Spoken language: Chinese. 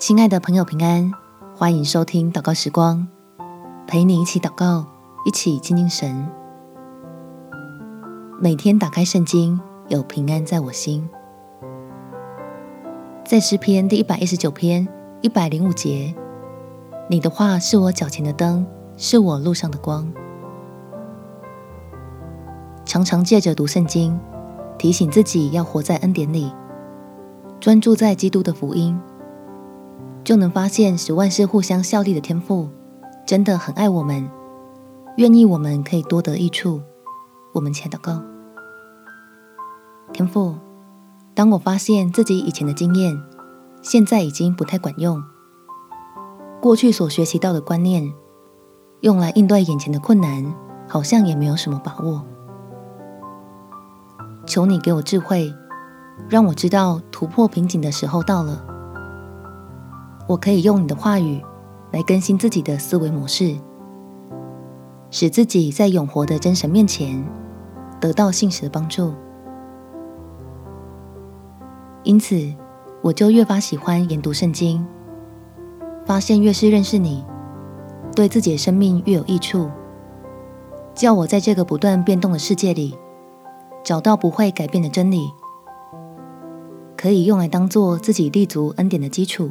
亲爱的朋友，平安！欢迎收听祷告时光，陪你一起祷告，一起亲近神。每天打开圣经，有平安在我心。在诗篇第一百一十九篇一百零五节，你的话是我脚前的灯，是我路上的光。常常借着读圣经，提醒自己要活在恩典里，专注在基督的福音。就能发现使万事互相效力的天赋，真的很爱我们，愿意我们可以多得益处。我们前的够，天赋，当我发现自己以前的经验，现在已经不太管用，过去所学习到的观念，用来应对眼前的困难，好像也没有什么把握。求你给我智慧，让我知道突破瓶颈的时候到了。我可以用你的话语来更新自己的思维模式，使自己在永活的真神面前得到信实的帮助。因此，我就越发喜欢研读圣经，发现越是认识你，对自己的生命越有益处。叫我在这个不断变动的世界里，找到不会改变的真理，可以用来当做自己立足恩典的基础。